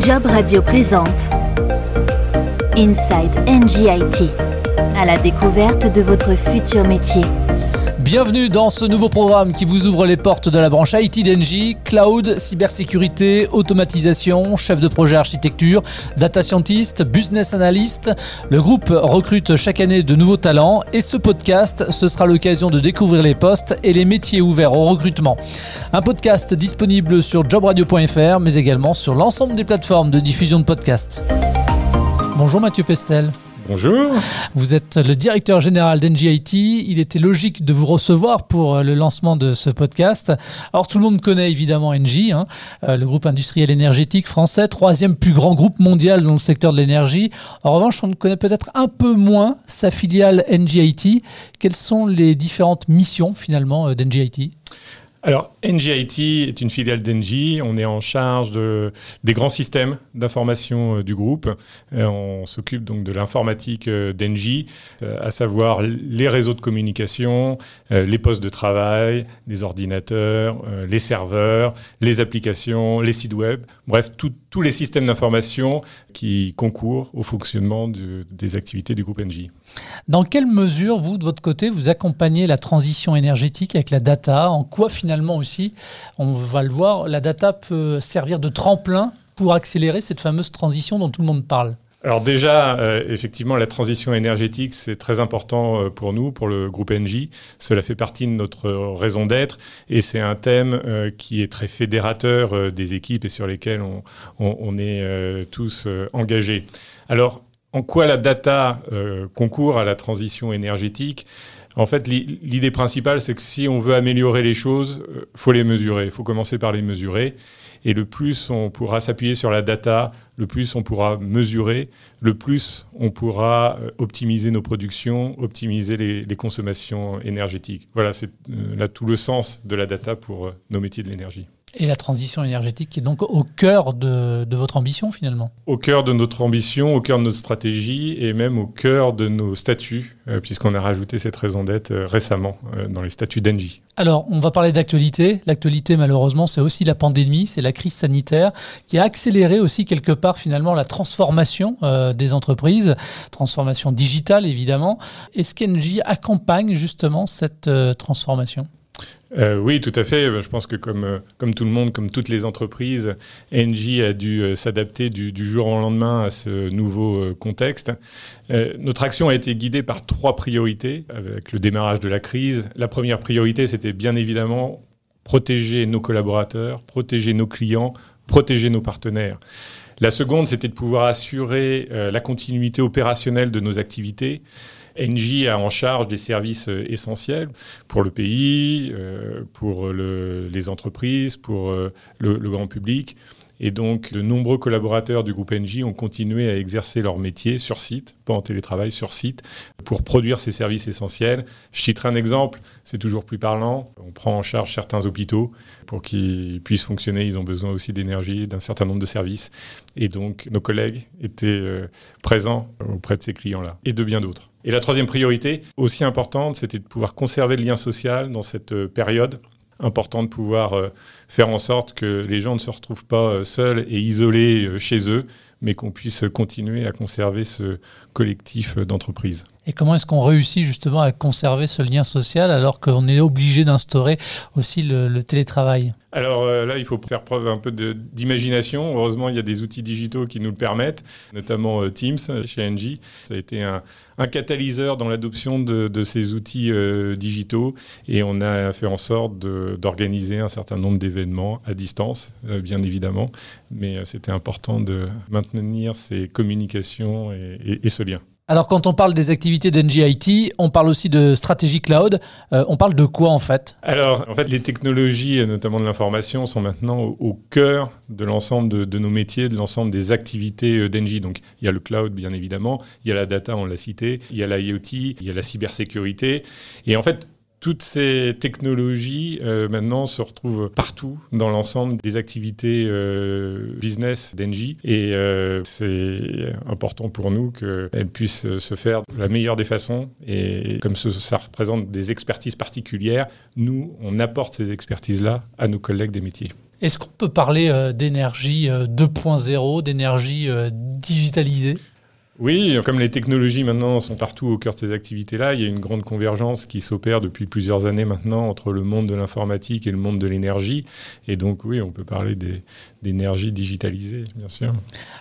Job Radio présente Inside NGIT, à la découverte de votre futur métier. Bienvenue dans ce nouveau programme qui vous ouvre les portes de la branche IT d'Engie, cloud, cybersécurité, automatisation, chef de projet architecture, data scientist, business analyst. Le groupe recrute chaque année de nouveaux talents et ce podcast, ce sera l'occasion de découvrir les postes et les métiers ouverts au recrutement. Un podcast disponible sur jobradio.fr mais également sur l'ensemble des plateformes de diffusion de podcasts. Bonjour Mathieu Pestel. Bonjour. Vous êtes le directeur général d'NGIT. Il était logique de vous recevoir pour euh, le lancement de ce podcast. Alors tout le monde connaît évidemment Engie, hein, euh, le groupe industriel énergétique français, troisième plus grand groupe mondial dans le secteur de l'énergie. En revanche, on connaît peut-être un peu moins sa filiale NGIT. Quelles sont les différentes missions finalement euh, d'NGIT alors, NGIT est une filiale d'Engie. On est en charge de, des grands systèmes d'information euh, du groupe. Euh, on s'occupe donc de l'informatique euh, d'Engie, à savoir les réseaux de communication, les postes de travail, les ordinateurs, les serveurs, les applications, les sites web, bref, tous les systèmes d'information qui concourent au fonctionnement des activités du groupe Engie. Dans quelle mesure, vous, de votre côté, vous accompagnez la transition énergétique avec la data? En quoi, finalement, aussi, on va le voir, la data peut servir de tremplin pour accélérer cette fameuse transition dont tout le monde parle? Alors déjà, euh, effectivement, la transition énergétique, c'est très important euh, pour nous, pour le groupe NJ. Cela fait partie de notre raison d'être et c'est un thème euh, qui est très fédérateur des équipes et sur lesquels on, on est tous engagés. Alors, en quoi la data euh, concourt à la transition énergétique en fait, l'idée principale, c'est que si on veut améliorer les choses, il euh, faut les mesurer. Il faut commencer par les mesurer. Et le plus on pourra s'appuyer sur la data, le plus on pourra mesurer, le plus on pourra euh, optimiser nos productions, optimiser les, les consommations énergétiques. Voilà, c'est là tout le sens de la data pour nos métiers de l'énergie. Et la transition énergétique qui est donc au cœur de, votre ambition finalement Au cœur de notre ambition, au cœur de notre stratégie et même au cœur de nos statuts, euh, puisqu'on a rajouté cette raison d'être euh, récemment euh, dans les statuts d'Engie. Alors, on va parler d'actualité. L'actualité, malheureusement, c'est aussi la pandémie, c'est la crise sanitaire qui a accéléré aussi quelque part finalement la transformation des entreprises, transformation digitale évidemment. Est-ce qu'Engie accompagne justement cette transformation? Euh, oui, tout à fait. Je pense que comme, euh, comme tout le monde, comme toutes les entreprises, Engie a dû euh, s'adapter du, jour au lendemain à ce nouveau contexte. notre action a été guidée par trois priorités avec le démarrage de la crise. La première priorité, c'était bien évidemment protéger nos collaborateurs, protéger nos clients, protéger nos partenaires. La seconde, c'était de pouvoir assurer la continuité opérationnelle de nos activités. Engie a en charge des services euh, essentiels pour le pays, euh, pour les entreprises, pour euh, le, grand public. Et donc, de nombreux collaborateurs du groupe Engie ont continué à exercer leur métier sur site, pas en télétravail, sur site, pour produire ces services essentiels. Je citerai un exemple, c'est toujours plus parlant. On prend en charge certains hôpitaux pour qu'ils puissent fonctionner. Ils ont besoin aussi d'énergie, d'un certain nombre de services. Et donc, nos collègues étaient présents auprès de ces clients-là et de bien d'autres. Et la troisième priorité, aussi importante, c'était de pouvoir conserver le lien social dans cette euh, période. Important de pouvoir euh, faire en sorte que les gens ne se retrouvent pas euh, seuls et isolés chez eux, mais qu'on puisse continuer à conserver ce collectif d'entreprise. Et comment est-ce qu'on réussit justement à conserver ce lien social alors qu'on est obligé d'instaurer aussi le, télétravail? Alors euh, là, il faut faire preuve un peu d'imagination. Heureusement, il y a des outils digitaux qui nous le permettent, notamment euh, Teams chez NG. Ça a été un, catalyseur dans l'adoption de, ces outils euh, digitaux et on a fait en sorte d'organiser un certain nombre d'événements à distance, bien évidemment. Mais c'était important de maintenir ces communications et ce lien. Alors quand on parle des activités d'NGIT, on parle aussi de stratégie cloud. Euh, on parle de quoi en fait? Alors en fait les technologies, notamment de l'information, sont maintenant au, cœur de l'ensemble de, nos métiers, de l'ensemble des activités euh, d'Engie. Donc il y a le cloud bien évidemment, il y a la data, on l'a cité, il y a l'IoT, il y a la cybersécurité. Et en fait toutes ces technologies euh, maintenant se retrouvent partout dans l'ensemble des activités euh, business d'Engie. Et euh, c'est important pour nous qu'elles puissent se faire de la meilleure des façons. Et comme ça représente des expertises particulières, nous on apporte ces expertises-là à nos collègues des métiers. Est-ce qu'on peut parler d'énergie 2.0, d'énergie digitalisée? Oui, comme les technologies maintenant sont partout au cœur de ces activités-là, il y a une grande convergence qui s'opère depuis plusieurs années maintenant entre le monde de l'informatique et le monde de l'énergie. Et donc oui, on peut parler d'énergie digitalisée, bien sûr.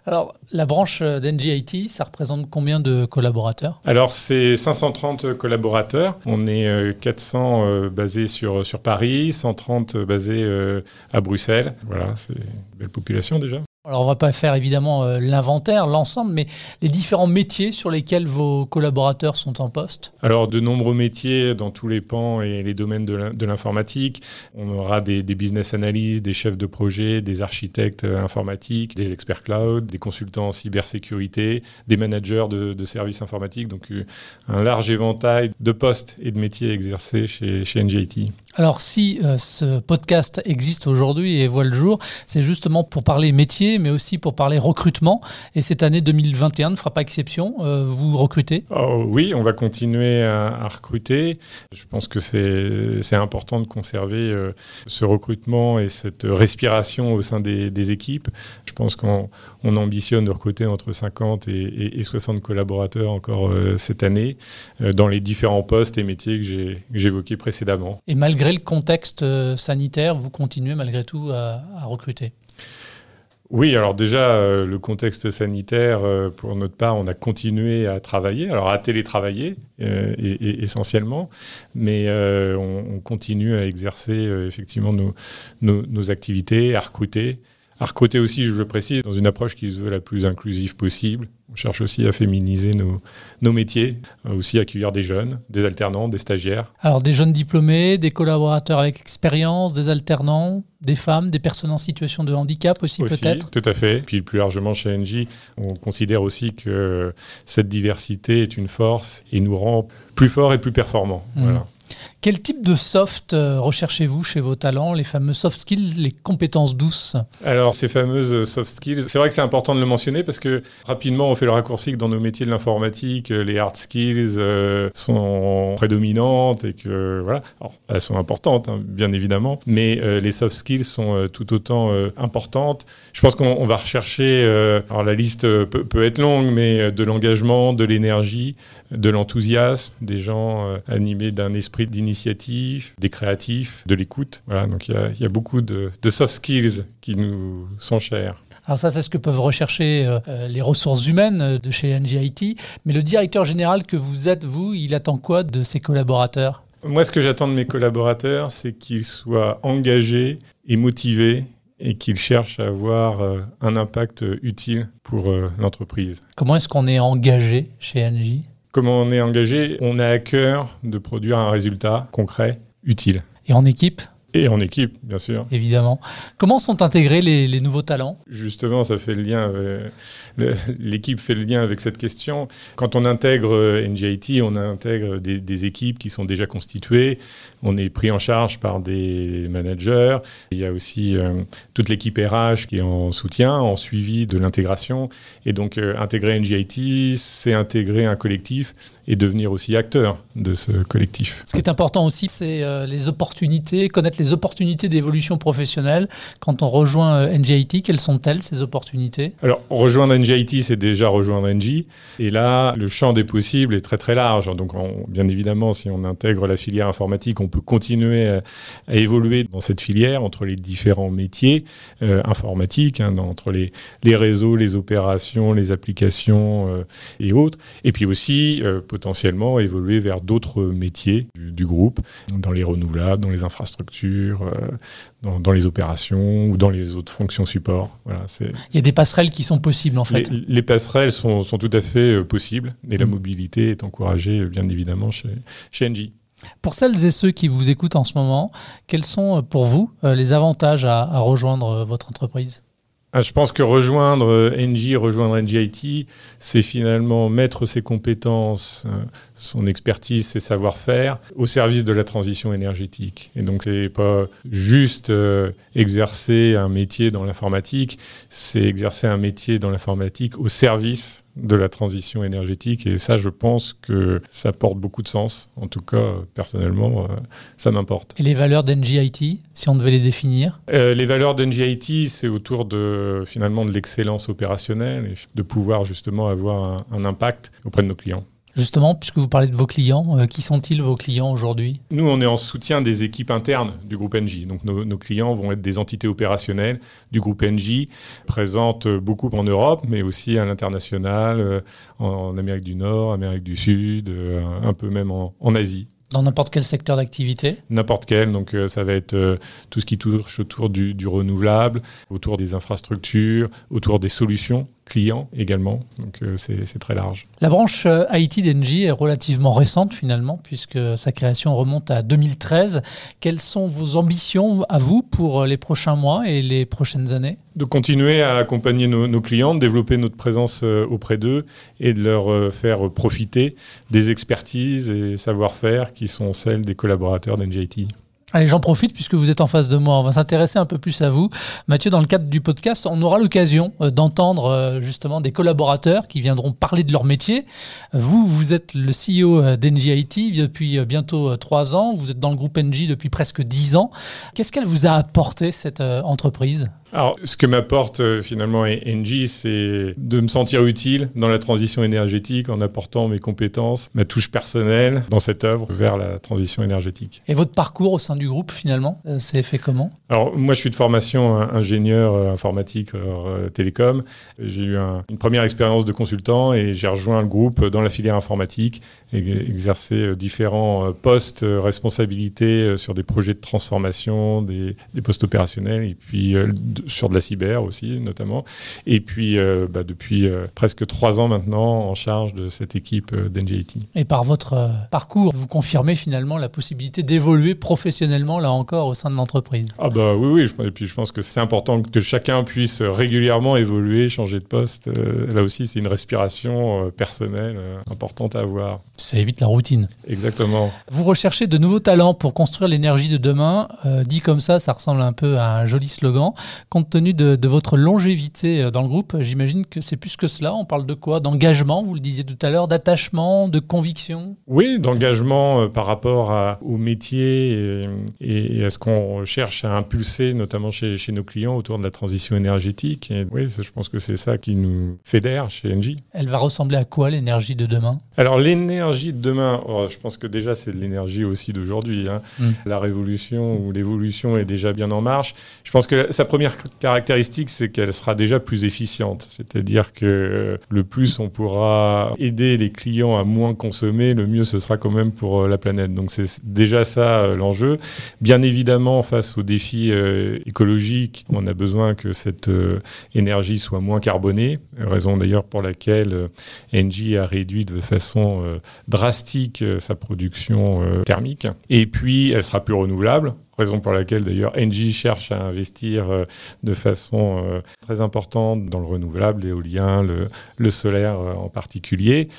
Alors, la branche d'NGIT, ça représente combien de collaborateurs? Alors, c'est 530 collaborateurs. On est 400 euh, euh, basés sur, sur Paris, 130 basés euh, à Bruxelles. Voilà, c'est une belle population déjà. Alors on va pas faire évidemment euh, l'inventaire, l'ensemble, mais les différents métiers sur lesquels vos collaborateurs sont en poste Alors de nombreux métiers dans tous les pans et les domaines de l'informatique. On aura des, business analysts, des chefs de projet, des architectes euh, informatiques, des experts cloud, des consultants en cybersécurité, des managers de, services informatiques. Donc euh, un large éventail de postes et de métiers exercés chez, chez NJT. Alors si ce podcast existe aujourd'hui et voit le jour, c'est justement pour parler métiers mais aussi pour parler recrutement. Et cette année 2021 ne fera pas exception. Euh, vous recrutez? Oh, Oui, on va continuer à, recruter. Je pense que c'est important de conserver euh, ce recrutement et cette respiration au sein des, équipes. Je pense qu'on ambitionne de recruter entre 50 et, 60 collaborateurs encore euh, cette année dans les différents postes et métiers que j'ai évoqués précédemment. Et malgré le contexte sanitaire, vous continuez malgré tout à recruter? Oui, alors déjà, euh, le contexte sanitaire, euh, pour notre part, on a continué à travailler, alors à télétravailler euh, essentiellement, mais on, continue à exercer effectivement nos, nos, activités, à recruter. À recruter aussi, je le précise, dans une approche qui se veut la plus inclusive possible. On cherche aussi à féminiser nos, nos métiers, aussi accueillir des jeunes, des alternants, des stagiaires. Alors des jeunes diplômés, des collaborateurs avec expérience, des alternants, des femmes, des personnes en situation de handicap aussi, peut-être? Tout à fait. Puis plus largement chez NJ, on considère aussi que cette diversité est une force et nous rend plus forts et plus performants. Mmh. Voilà. Quel type de soft euh, recherchez-vous chez vos talents, les fameux soft skills, les compétences douces Alors, ces fameuses soft skills, c'est vrai que c'est important de le mentionner parce que rapidement, on fait le raccourci que dans nos métiers de l'informatique, euh, les hard skills euh, sont prédominantes et que, voilà, elles sont importantes, hein, bien évidemment, mais les soft skills sont tout autant importantes. Je pense qu'on va rechercher, alors la liste peut, peut, être longue, mais de l'engagement, de l'énergie, de l'enthousiasme, des gens animés d'un esprit d'initiative des créatifs, de l'écoute. Voilà, donc il y, a beaucoup de, soft skills qui nous sont chers. Alors ça, c'est ce que peuvent rechercher euh, euh, les ressources humaines de chez NGIT. Mais le directeur général que vous êtes, vous, il attend quoi de ses collaborateurs? Moi, ce que j'attends de mes collaborateurs, c'est qu'ils soient engagés et motivés et qu'ils cherchent à avoir euh, un impact utile pour l'entreprise. Comment est-ce qu'on est engagé chez NJ Comment on est engagé On a à cœur de produire un résultat concret, utile. Et en équipe et en équipe, bien sûr. Évidemment. Comment sont intégrés les, nouveaux talents? Justement, ça fait le lien. L'équipe fait le lien avec cette question. Quand on intègre euh, NGIT, on intègre des, équipes qui sont déjà constituées. On est pris en charge par des managers. Il y a aussi euh, toute l'équipe RH qui est en soutien, en suivi de l'intégration. Et donc, euh, intégrer NGIT, c'est intégrer un collectif et devenir aussi acteur de ce collectif. Ce qui est important aussi, c'est les opportunités, connaître les opportunités d'évolution professionnelle. Quand on rejoint NGIT, quelles sont-elles, ces opportunités? Alors, rejoindre NJIT, c'est déjà rejoindre NJ. Et là, le champ des possibles est très très large. Donc, bien évidemment, si on intègre la filière informatique, on peut continuer à, évoluer dans cette filière entre les différents métiers euh, informatiques, hein, entre les, les, réseaux, les opérations, les applications euh, et autres. Et puis aussi, euh, potentiellement, évoluer vers d'autres métiers du, groupe, dans les renouvelables, dans les infrastructures, dans, les opérations ou dans les autres fonctions support. Voilà, Il y a des passerelles qui sont possibles en fait. Les, passerelles sont, tout à fait euh, possibles et la mm. mobilité est encouragée euh, bien évidemment chez, chez Engie. Pour celles et ceux qui vous écoutent en ce moment, quels sont euh, pour vous les avantages à rejoindre votre entreprise? Ah, je pense que rejoindre euh, NG, rejoindre NGIT, c'est finalement mettre ses compétences, euh, son expertise, ses savoir-faire au service de la transition énergétique. Et donc, c'est pas juste euh, exercer un métier dans l'informatique, c'est exercer un métier dans l'informatique au service de la transition énergétique. Et ça, je pense que ça porte beaucoup de sens. En tout cas, personnellement, euh, ça m'importe. Et les valeurs d'NGIT, si on devait les définir? Euh, Les valeurs d'NGIT, c'est autour de finalement de l'excellence opérationnelle et de pouvoir justement avoir un impact auprès de nos clients. Justement, puisque vous parlez de vos clients, euh, qui sont-ils vos clients aujourd'hui? Nous, on est en soutien des équipes internes du groupe NJ. Donc nos, clients vont être des entités opérationnelles du groupe NJ, présentes beaucoup en Europe, mais aussi à l'international, euh, en, Amérique du Nord, Amérique du Sud, euh, un peu même en, Asie. Dans n'importe quel secteur d'activité? N'importe quel. Donc, ça va être tout ce qui touche autour du, renouvelable, autour des infrastructures, autour des solutions clients également. Donc euh, c'est très large. La branche euh, IT d'Engie est relativement récente finalement, puisque sa création remonte à 2013. Quelles sont vos ambitions à vous pour euh, les prochains mois et les prochaines années? De continuer à accompagner nos, clients, de développer notre présence auprès d'eux et de leur faire profiter des expertises et savoir-faire qui sont celles des collaborateurs d'Engie IT. Allez, j'en profite puisque vous êtes en face de moi. On va s'intéresser un peu plus à vous. Mathieu, dans le cadre du podcast, on aura l'occasion euh, d'entendre euh, justement des collaborateurs qui viendront parler de leur métier. Vous, vous êtes le CEO euh, d'NGIT depuis bientôt trois ans. Vous êtes dans le groupe NG depuis presque dix ans. Qu'est-ce qu'elle vous a apporté, cette entreprise? Alors, ce que m'apporte euh, finalement Engie, c'est de me sentir utile dans la transition énergétique en apportant mes compétences, ma touche personnelle dans cette œuvre vers la transition énergétique. Et votre parcours au sein du groupe, finalement, euh, c'est fait comment? Alors, moi, je suis de formation ingénieur euh, informatique télécom. J'ai eu une première expérience de consultant et j'ai rejoint le groupe dans la filière informatique et exercé différents postes, responsabilités sur des projets de transformation, des, des postes opérationnels et puis sur de la cyber aussi, notamment. Et puis, euh, bah, depuis euh, presque trois ans maintenant, en charge de cette équipe euh, d'NGIT. Et par votre parcours, vous confirmez finalement la possibilité d'évoluer professionnellement, là encore, au sein de l'entreprise? Ah bah oui, oui. Et puis, je pense que c'est important que chacun puisse régulièrement évoluer, changer de poste. là aussi, c'est une respiration personnelle importante à avoir. Ça évite la routine. Exactement. Vous recherchez de nouveaux talents pour construire l'énergie de demain. dit comme ça, ça ressemble un peu à un joli slogan. Compte tenu de, votre longévité euh, dans le groupe, j'imagine que c'est plus que cela. On parle de quoi? D'engagement, vous le disiez tout à l'heure, d'attachement, de conviction? Oui, d'engagement euh, par rapport au métier et, à ce qu'on cherche à impulser, notamment chez, nos clients, autour de la transition énergétique. Et oui, je pense que c'est ça qui nous fédère chez Engie. Elle va ressembler à quoi l'énergie de demain? Alors l'énergie de demain, oh, je pense que déjà c'est de l'énergie aussi d'aujourd'hui. Hein. Hmm. La révolution ou l'évolution est déjà bien en marche. Je pense que sa première caractéristique, c'est qu'elle sera déjà plus efficiente. C'est-à-dire que euh, le plus on pourra aider les clients à moins consommer, le mieux ce sera quand même pour euh, la planète. Donc c'est déjà ça euh, l'enjeu. Bien évidemment, face aux défis écologiques, on a besoin que cette énergie soit moins carbonée, raison d'ailleurs pour laquelle Engie a réduit de façon drastique sa production thermique. Et puis, elle sera plus renouvelable raison pour laquelle d'ailleurs Engie cherche à investir euh, de façon euh, très importante dans le renouvelable, l'éolien, le, solaire euh, en particulier,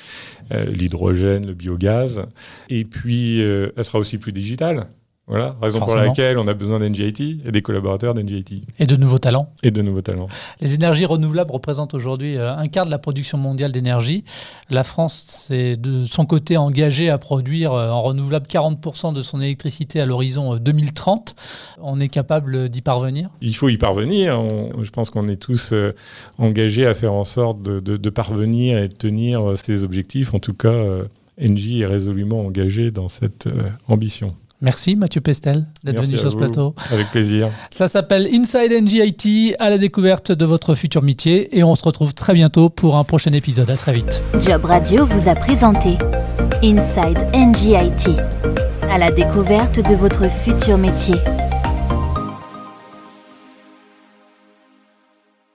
l'hydrogène, le biogaz. Et puis, elle sera aussi plus digitale. Voilà, raison pour laquelle on a besoin d'NGIT et des collaborateurs d'NGIT. Et de nouveaux talents. Et de nouveaux talents. Les énergies renouvelables représentent aujourd'hui euh, un quart de la production mondiale d'énergie. La France s'est de son côté engagée à produire euh, en renouvelable 40% de son électricité à l'horizon 2030. Euh, on est capable d'y parvenir? Il faut y parvenir. je pense qu'on est tous engagés à faire en sorte de, parvenir et de tenir ces objectifs. En tout cas, Engie est résolument engagé dans cette ambition. Merci Mathieu Pestel d'être venu sur ce plateau. Avec plaisir. Ça s'appelle Inside NGIT à la découverte de votre futur métier et on se retrouve très bientôt pour un prochain épisode. À très vite. Job Radio vous a présenté Inside NGIT à la découverte de votre futur métier.